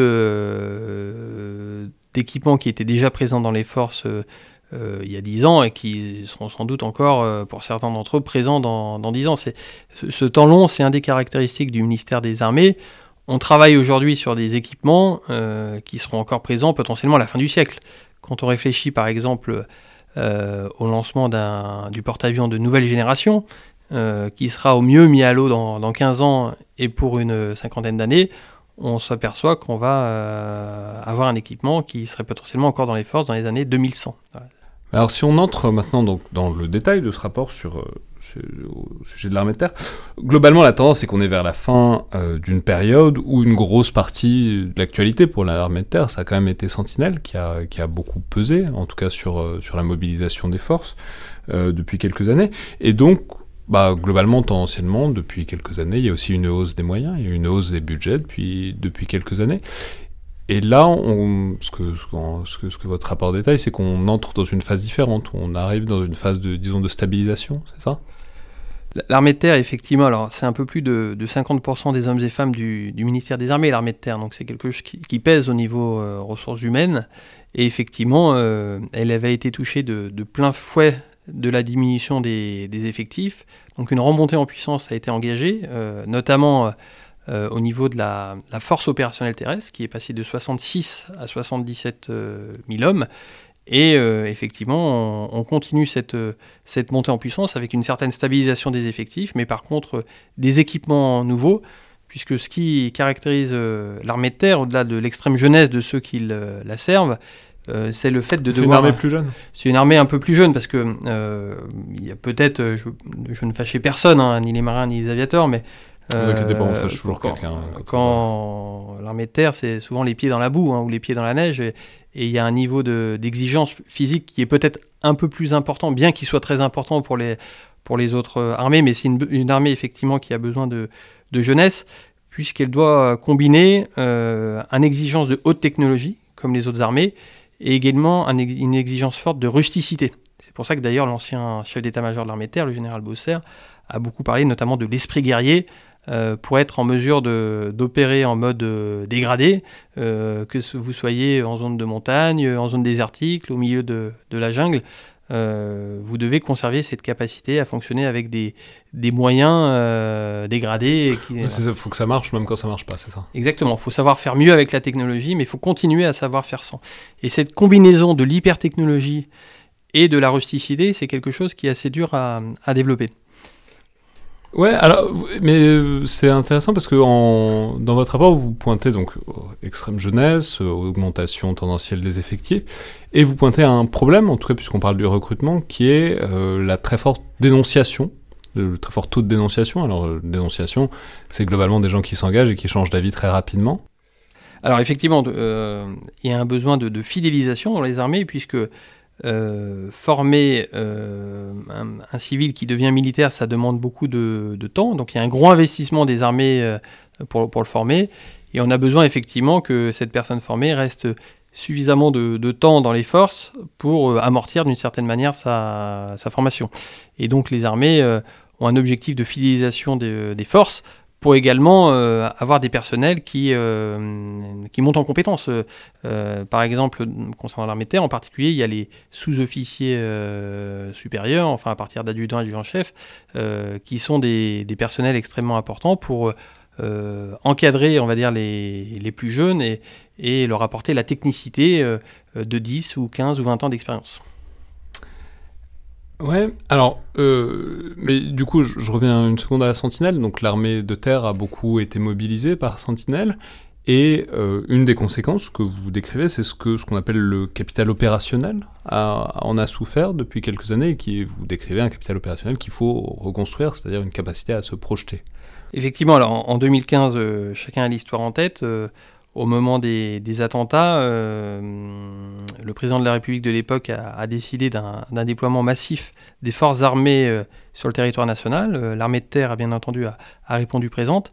d'équipements qui étaient déjà présents dans les forces euh, il y a 10 ans et qui seront sans doute encore, pour certains d'entre eux, présents dans, dans 10 ans. Ce temps long, c'est un des caractéristiques du ministère des Armées. On travaille aujourd'hui sur des équipements euh, qui seront encore présents potentiellement à la fin du siècle. Quand on réfléchit par exemple euh, au lancement du porte-avions de nouvelle génération, euh, qui sera au mieux mis à l'eau dans, 15 ans et pour une cinquantaine d'années, on s'aperçoit qu'on va avoir un équipement qui serait potentiellement encore dans les forces dans les années 2100. Alors si on entre maintenant donc, dans le détail de ce rapport sur, au sujet de l'armée de terre. Globalement, la tendance, c'est qu'on est vers la fin euh, d'une période où une grosse partie de l'actualité pour l'armée de terre, ça a quand même été Sentinelle, qui a, qui a beaucoup pesé, en tout cas sur, euh, sur la mobilisation des forces, euh, depuis quelques années. Et donc, bah, globalement, tendanciellement, depuis quelques années, il y a aussi une hausse des moyens, il y a une hausse des budgets depuis, depuis quelques années. Et là, on, ce, que, ce, que, ce, que, votre rapport détaille, c'est qu'on entre dans une phase différente. On arrive dans une phase de, disons, de stabilisation, c'est ça? L'armée de terre, effectivement, alors c'est un peu plus de, 50% des hommes et femmes du, ministère des Armées, l'armée de terre, donc c'est quelque chose qui, pèse au niveau euh, ressources humaines. Et effectivement, euh, elle avait été touchée de, plein fouet de la diminution des, effectifs. Donc une remontée en puissance a été engagée, euh, notamment au niveau de la, la, force opérationnelle terrestre, qui est passée de 66 à 77 000 hommes. Et euh, effectivement, on, continue cette, euh, cette montée en puissance avec une certaine stabilisation des effectifs, mais par contre des équipements nouveaux, puisque ce qui caractérise euh, l'armée de terre, au-delà de l'extrême jeunesse de ceux qui la servent, c'est le fait de C'est une armée plus jeune C'est une armée un peu plus jeune, parce que il y a peut-être, je, ne fâchais personne, hein, ni les marins ni les aviateurs, mais ne vous inquiétez pas, on fâche toujours quelqu'un. Quand, l'armée de terre, c'est souvent les pieds dans la boue hein, ou les pieds dans la neige. Et, et il y a un niveau d'exigence physique qui est peut-être un peu plus important, bien qu'il soit très important pour les, pour les autres euh, armées, mais c'est une, armée effectivement qui a besoin de, jeunesse, puisqu'elle doit combiner euh, une exigence de haute technologie, comme les autres armées, et également une exigence forte de rusticité. C'est pour ça que d'ailleurs l'ancien chef d'état-major de l'armée de terre, le général Bosser, a beaucoup parlé notamment de l'esprit guerrier, euh, pour être en mesure d'opérer en mode euh, dégradé, euh, que vous soyez en zone de montagne, en zone désertique, au milieu de, la jungle. vous devez conserver cette capacité à fonctionner avec des, des moyens dégradés. Il faut que ça marche même quand ça marche pas, c'est ça? Exactement, il faut savoir faire mieux avec la technologie, mais il faut continuer à savoir faire sans. Et cette combinaison de l'hypertechnologie et de la rusticité, c'est quelque chose qui est assez dur à, à développer. Ouais, alors, mais euh, c'est intéressant parce que dans votre rapport, vous pointez donc extrême jeunesse, augmentation tendancielle des effectifs, et vous pointez un problème, en tout cas puisqu'on parle du recrutement, qui est euh, la très forte dénonciation, le très fort taux de dénonciation. Alors, euh, dénonciation, c'est globalement des gens qui s'engagent et qui changent d'avis très rapidement. Alors, effectivement, il y a un besoin de, fidélisation dans les armées, puisque euh, former euh, un, civil qui devient militaire, ça demande beaucoup de, temps. Donc il y a un gros investissement des armées euh, pour, le former. Et on a besoin effectivement que cette personne formée reste suffisamment de, temps dans les forces pour amortir d'une certaine manière sa, formation. Et donc les armées ont un objectif de fidélisation des forces pour également euh, avoir des personnels qui, euh, qui montent en compétences. Euh, par exemple, concernant l'armée terre en particulier, il y a les sous-officiers supérieurs, enfin à partir d'adjudants, adjudants-chefs, qui sont des, des, personnels extrêmement importants pour encadrer, on va dire, les, les plus jeunes et, et, leur apporter la technicité de 10 ou 15 ou 20 ans d'expérience. Ouais, alors, euh, mais du coup, je, reviens une seconde à la Sentinelle. Donc, l'armée de terre a beaucoup été mobilisée par Sentinelle. Et euh, une des conséquences que vous décrivez, c'est ce que ce qu'on appelle le capital opérationnel a, en a souffert depuis quelques années et qui vous décrivez un capital opérationnel qu'il faut reconstruire, c'est-à-dire une capacité à se projeter. Effectivement, alors en 2015, euh, chacun a l'histoire en tête au moment des, attentats, euh, le président de la République de l'époque a, décidé d'un déploiement massif des forces armées euh, sur le territoire national. Euh, l'armée de terre, a bien entendu, a, répondu présente.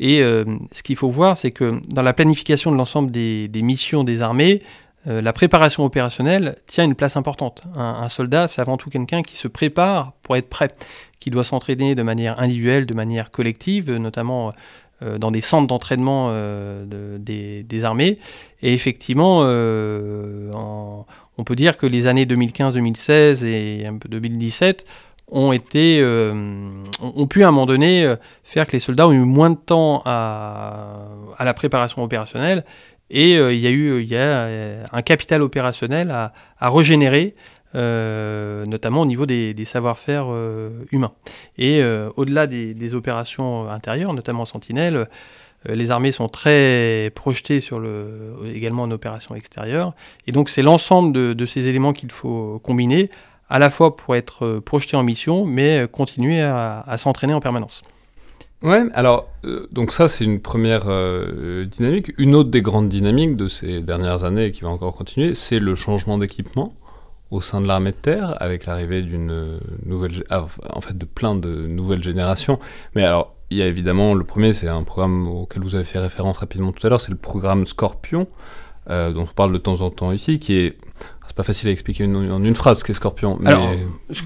Et ce qu'il faut voir, c'est que dans la planification de l'ensemble des, missions des armées, la préparation opérationnelle tient une place importante. un soldat, c'est avant tout quelqu'un qui se prépare pour être prêt, qui doit s'entraîner de manière individuelle, de manière collective, notamment dans des centres d'entraînement euh, des, armées. Et effectivement, euh, on peut dire que les années 2015-2016 et un peu 2017 ont été ont pu à un moment donné faire que les soldats ont eu moins de temps à, la préparation opérationnelle et il y a eu y a un capital opérationnel à, à régénérer euh, notamment au niveau des, savoir-faire euh, humains. Et euh, au-delà des, opérations intérieures, notamment Sentinelle, les armées sont très projetées sur le, également en opération extérieure. Et donc c'est l'ensemble de, ces éléments qu'il faut combiner, à la fois pour être projeté en mission, mais continuer à, s'entraîner en permanence. Ouais, alors, donc ça c'est une première dynamique. Une autre des grandes dynamiques de ces dernières années et qui va encore continuer, c'est le changement d'équipement au sein de l'armée de terre avec l'arrivée ah, en fait de plein de nouvelles générations. Mais alors, il y a évidemment le premier, c'est un programme auquel vous avez fait référence rapidement tout à l'heure, c'est le programme Scorpion, euh, dont on parle de temps en temps ici, qui est c'est pas facile à expliquer en une phrase ce qu'est Scorpion. Mais... Alors,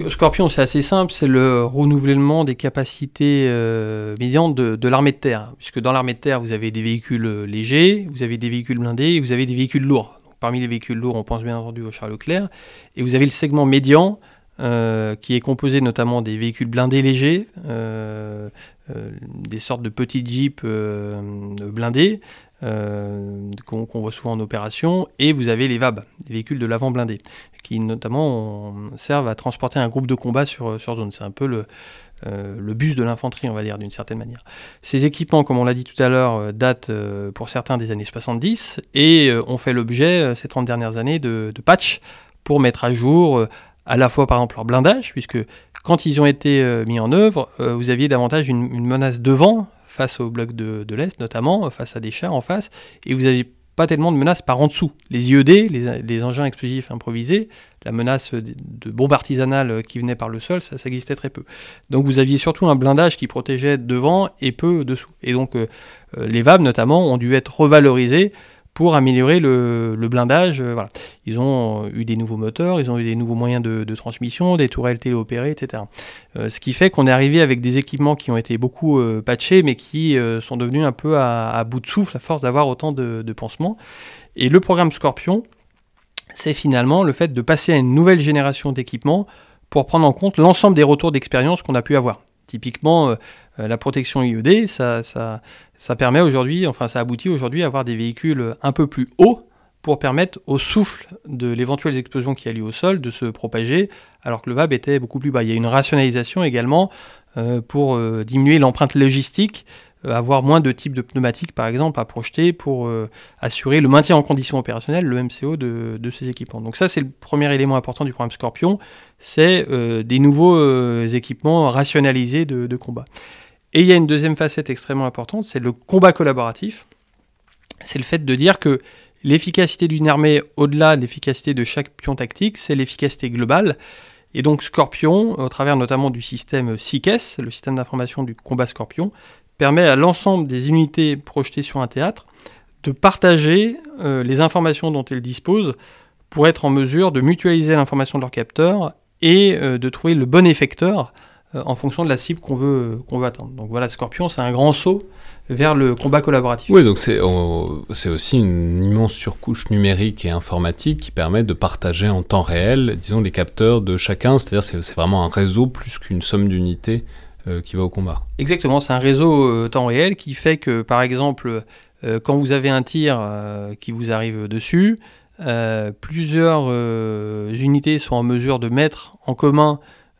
Scorpion, c'est assez simple, c'est le renouvellement des capacités euh, médianes de, de l'armée de terre. Puisque dans l'armée de terre, vous avez des véhicules légers, vous avez des véhicules blindés et vous avez des véhicules lourds. Parmi les véhicules lourds, on pense bien entendu au Charles Leclerc. Et vous avez le segment médian, euh, qui est composé notamment des véhicules blindés légers, euh, euh, des sortes de petits jeeps blindés qu'on voit souvent en opération, et vous avez les VAB, des véhicules de l'avant blindés, qui notamment servent à transporter un groupe de combat sur, sur zone. C'est un peu le, euh, le bus de l'infanterie, on va dire, d'une certaine manière. Ces équipements, comme on l'a dit tout à l'heure, euh, datent euh, pour certains des années 70 et ont fait l'objet, ces 30 dernières années, de, patchs pour mettre à jour à la fois, par exemple, leur blindage, puisque quand ils ont été mis en œuvre, vous aviez davantage une, menace devant, face au bloc de, l'Est notamment, face à des chars en face, et vous aviez pas tellement de menaces par en dessous. Les IED, les, engins explosifs improvisés, la menace de, bombe artisanale qui venait par le sol, ça, existait très peu. Donc vous aviez surtout un blindage qui protégeait devant et peu dessous. Et donc euh, euh, les VAB notamment ont dû être revalorisés pour améliorer le, blindage. Euh. Ils ont eu des nouveaux moteurs, ils ont eu des nouveaux moyens de, transmission, des tourelles téléopérées, etc. Euh, ce qui fait qu'on est arrivé avec des équipements qui ont été beaucoup euh, patchés, mais qui sont devenus un peu à, bout de souffle à force d'avoir autant de, pansements. Et le programme Scorpion, c'est finalement le fait de passer à une nouvelle génération d'équipements pour prendre en compte l'ensemble des retours d'expérience qu'on a pu avoir. Typiquement, la protection IED, ça, ça permet aujourd'hui, enfin ça aboutit aujourd'hui à avoir des véhicules un peu plus hauts pour permettre au souffle de l'éventuelle explosion qui a lieu au sol de se propager, alors que le VAB était beaucoup plus bas. Il y a une rationalisation également euh, pour euh, diminuer l'empreinte logistique, euh, avoir moins de types de pneumatiques par exemple à projeter pour assurer le maintien en condition opérationnelle, le MCO de, ces équipements. Donc ça c'est le premier élément important du programme Scorpion, c'est des nouveaux équipements rationalisés de combat. Et il y a une deuxième facette extrêmement importante, c'est le combat collaboratif. C'est le fait de dire que l'efficacité d'une armée, au-delà de l'efficacité de chaque pion tactique, c'est l'efficacité globale. Et donc Scorpion, au travers notamment du système SICES, le système d'information du combat Scorpion, permet à l'ensemble des unités projetées sur un théâtre de partager euh, les informations dont elles disposent pour être en mesure de mutualiser l'information de leur capteur et euh, de trouver le bon effecteur en fonction de la cible qu'on veut, qu'on veut atteindre. Donc voilà, Scorpion, c'est un grand saut vers le combat collaboratif. Oui, donc c'est, aussi une immense surcouche numérique et informatique qui permet de partager en temps réel, disons, les capteurs de chacun, c'est-à-dire c'est, c'est vraiment un réseau plus qu'une somme d'unités euh, qui va au combat. Exactement, c'est un réseau euh, temps réel qui fait que, par exemple, quand vous avez un tir qui vous arrive dessus, plusieurs unités sont en mesure de mettre en commun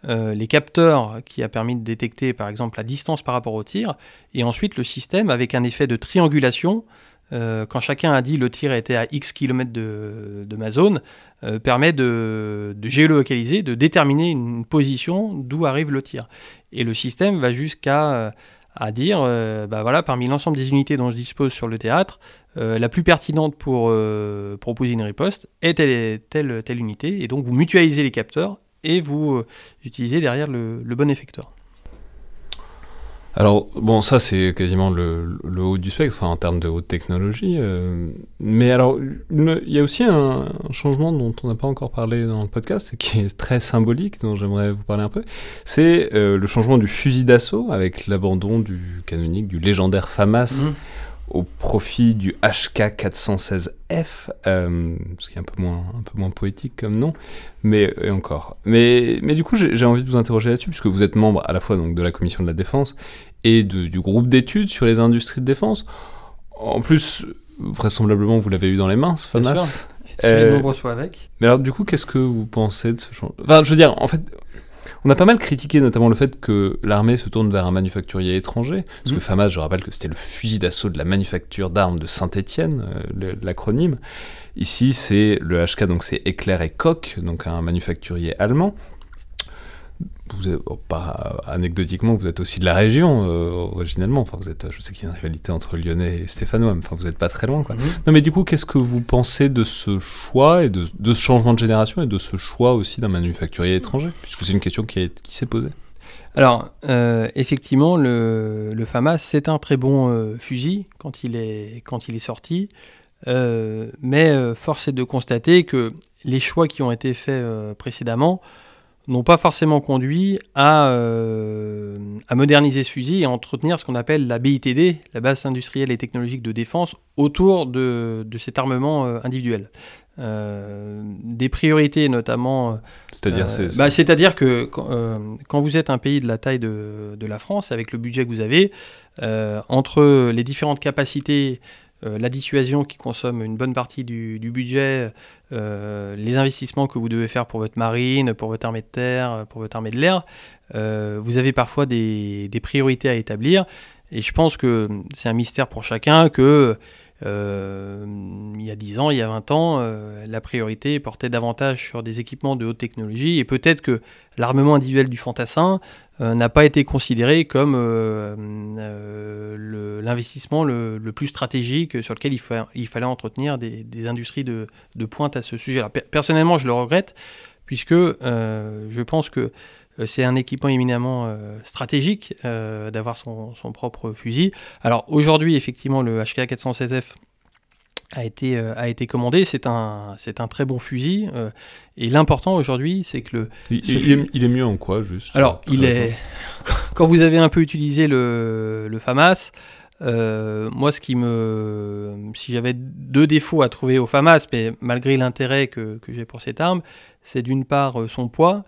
euh, les capteurs qui a permis de détecter par exemple la distance par rapport au tir, et ensuite le système avec un effet de triangulation, euh, quand chacun a dit le tir était à X km de, ma zone, euh, permet de, de, géolocaliser, de déterminer une position d'où arrive le tir. Et le système va jusqu'à à dire, bah voilà, parmi l'ensemble des unités dont je dispose sur le théâtre, la plus pertinente pour proposer une riposte est telle, telle, telle unité, et donc vous mutualisez les capteurs et vous euh, utilisez derrière le, bon effecteur. Alors, bon, ça c'est quasiment le, haut du spectre, en termes de haute technologie. Euh, mais alors, il y a aussi un, changement dont on n'a pas encore parlé dans le podcast, qui est très symbolique, dont j'aimerais vous parler un peu. C'est euh, le changement du fusil d'assaut avec l'abandon du canonique, du légendaire FAMAS. Mmh au profit du HK416F, euh, ce qui est un peu moins, un peu moins poétique comme nom, mais encore. Mais, mais du coup, j'ai envie de vous interroger là-dessus, puisque vous êtes membre à la fois donc, de la commission de la défense et du groupe d'études sur les industries de défense. En plus, vraisemblablement, vous l'avez eu dans les mains, ce FAMAS. Euh, avec. Mais alors, du coup, qu'est-ce que vous pensez de ce changement Enfin, je veux dire, en fait, On a pas mal critiqué notamment le fait que l'armée se tourne vers un manufacturier étranger, parce que mmh. FAMAS, je rappelle que c'était le fusil d'assaut de la manufacture d'armes de Saint-Étienne, euh, l'acronyme. Ici, c'est le HK, donc c'est Éclair et Koch, donc un manufacturier allemand vous oh, anecdotiquement, vous êtes aussi de la région euh, originellement. Enfin, vous êtes, je sais qu'il y a une rivalité entre Lyonnais et Stéphanois, mais enfin, vous n'êtes pas très loin. Quoi. Mhm. Non, mais du coup, qu'est-ce que vous pensez de ce choix et de, ce changement de génération et de ce choix aussi d'un manufacturier étranger? Puisque c'est une question qui, qui s'est posée. Alors, euh, effectivement, le, le FAMAS, c'est un très bon euh, fusil quand il est, quand il est sorti. mais force est de constater que les choix qui ont été faits précédemment n'ont pas forcément conduit à, euh, à, moderniser ce fusil et à entretenir ce qu'on appelle la BITD, la base industrielle et technologique de défense, autour de, de cet armement euh, individuel. Euh, des priorités notamment. C'est-à-dire bah, C'est-à-dire que quand, vous êtes un pays de la taille de, de, la France, avec le budget que vous avez, entre les différentes capacités la dissuasion qui consomme une bonne partie du, budget, euh, les investissements que vous devez faire pour votre marine, pour votre armée de terre, pour votre armée de l'air, euh, vous avez parfois des, priorités à établir. Et je pense que c'est un mystère pour chacun que il y a 10 ans, il y a 20 ans, la priorité portait davantage sur des équipements de haute technologie et peut-être que l'armement individuel du fantassin euh, n'a pas été considéré comme euh, euh, l'investissement le, plus stratégique sur lequel il, fallait entretenir des, industries de, pointe à ce sujet-là. Personnellement, je le regrette, puisque je pense que c'est un équipement éminemment stratégique d'avoir son, son, propre fusil. Alors aujourd'hui, effectivement, le HK 416F a été, euh, a été commandé. C'est un, c'est un très bon fusil. Euh, et l'important aujourd'hui, c'est que le. Il, est, mieux en quoi, juste? Alors, il est. Quand vous avez un peu utilisé le, le FAMAS, euh, moi, ce qui me. Si j'avais deux défauts à trouver au FAMAS, mais malgré l'intérêt que, que j'ai pour cette arme, c'est d'une part son poids,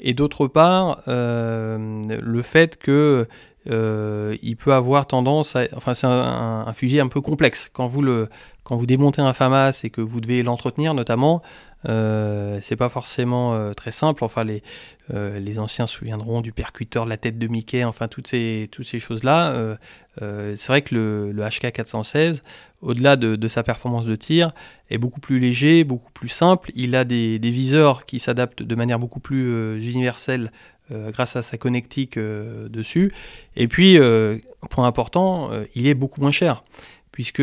et d'autre part le fait que. il peut avoir tendance à. Enfin, c'est un, un, fusil un peu complexe. Quand vous le, quand vous démontez un FAMAS et que vous devez l'entretenir notamment, euh, c'est pas forcément euh, très simple. Enfin, les, euh, les anciens se souviendront du percuteur de la tête de Mickey, enfin, toutes ces, toutes ces choses-là. C'est vrai que le, le HK 416, au-delà de, sa performance de tir, est beaucoup plus léger, beaucoup plus simple. Il a des, des viseurs qui s'adaptent de manière beaucoup plus universelle grâce à sa connectique dessus. Et puis, point important, il est beaucoup moins cher, puisque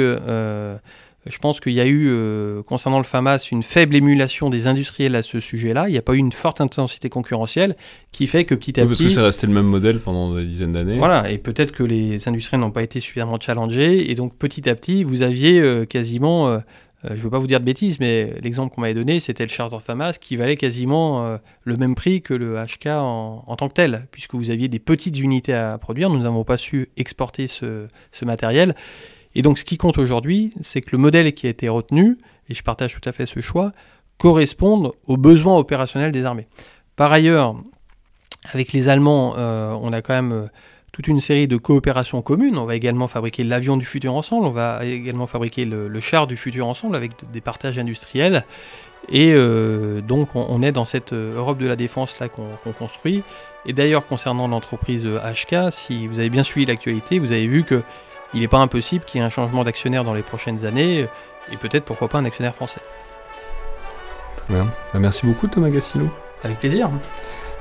je pense qu'il y a eu, euh, concernant le FAMAS, une faible émulation des industriels à ce sujet-là. Il n'y a pas eu une forte intensité concurrentielle qui fait que petit à oui, petit. Parce que c'est resté le même modèle pendant des dizaines d'années. Voilà, et peut-être que les industriels n'ont pas été suffisamment challengés. Et donc petit à petit, vous aviez euh, quasiment. Euh, je ne veux pas vous dire de bêtises, mais l'exemple qu'on m'avait donné, c'était le Charter FAMAS qui valait quasiment le même prix que le HK en, tant que tel, puisque vous aviez des petites unités à produire. Nous n'avons pas su exporter ce, ce matériel. Et donc ce qui compte aujourd'hui, c'est que le modèle qui a été retenu, et je partage tout à fait ce choix, corresponde aux besoins opérationnels des armées. Par ailleurs, avec les Allemands, euh, on a quand même euh, toute une série de coopérations communes. On va également fabriquer l'avion du futur ensemble, on va également fabriquer le, char du futur ensemble avec des partages industriels. Et euh, donc on, est dans cette Europe de la défense là qu'on construit. Et d'ailleurs concernant l'entreprise HK, si vous avez bien suivi l'actualité, vous avez vu que il n'est pas impossible qu'il y ait un changement d'actionnaire dans les prochaines années, euh, et peut-être pourquoi pas un actionnaire français. Très bien. Bah, merci beaucoup Thomas Gassilo. Avec plaisir.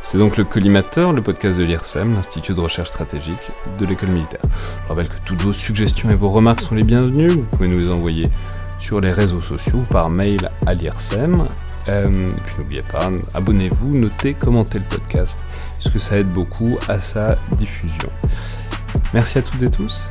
C'était donc le Collimateur, le podcast de l'IRSEM, l'Institut de recherche stratégique de l'école militaire. Je rappelle que toutes vos suggestions et vos remarques sont les bienvenues. Vous pouvez nous les envoyer sur les réseaux sociaux, par mail à l'IRSEM. Euh, et puis n'oubliez pas, abonnez-vous, notez, commentez le podcast, puisque ça aide beaucoup à sa diffusion. Merci à toutes et tous